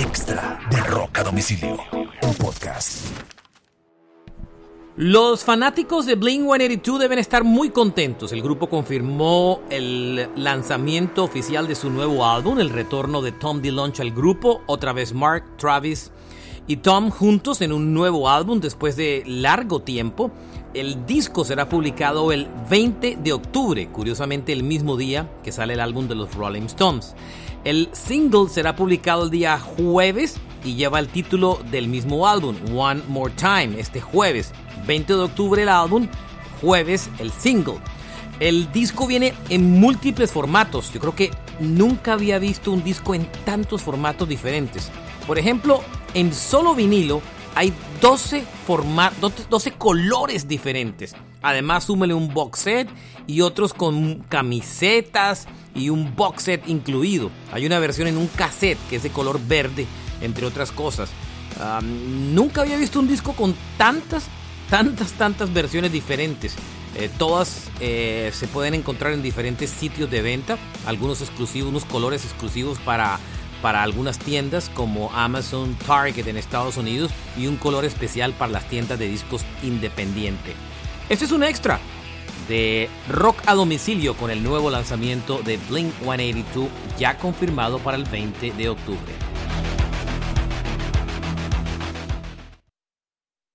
extra de Rock a Domicilio, un podcast. Los fanáticos de Blink 182 deben estar muy contentos. El grupo confirmó el lanzamiento oficial de su nuevo álbum, el retorno de Tom DeLonge al grupo, otra vez Mark, Travis y Tom juntos en un nuevo álbum después de largo tiempo. El disco será publicado el 20 de octubre, curiosamente el mismo día que sale el álbum de los Rolling Stones. El single será publicado el día jueves y lleva el título del mismo álbum, One More Time, este jueves. 20 de octubre el álbum, jueves el single. El disco viene en múltiples formatos. Yo creo que nunca había visto un disco en tantos formatos diferentes. Por ejemplo, en solo vinilo hay 12, 12 colores diferentes. Además, súmele un box set y otros con camisetas y un box set incluido. Hay una versión en un cassette que es de color verde, entre otras cosas. nunca había visto un disco con tantas, tantas, tantas versiones diferentes. Eh, todas eh, se pueden encontrar en diferentes sitios de venta. Algunos exclusivos, unos colores exclusivos para para algunas tiendas como Amazon, Target en Estados Unidos y un color especial para las tiendas de discos independiente. Este es un extra de rock a domicilio con el nuevo lanzamiento de Blink 182 ya confirmado para el 20 de octubre.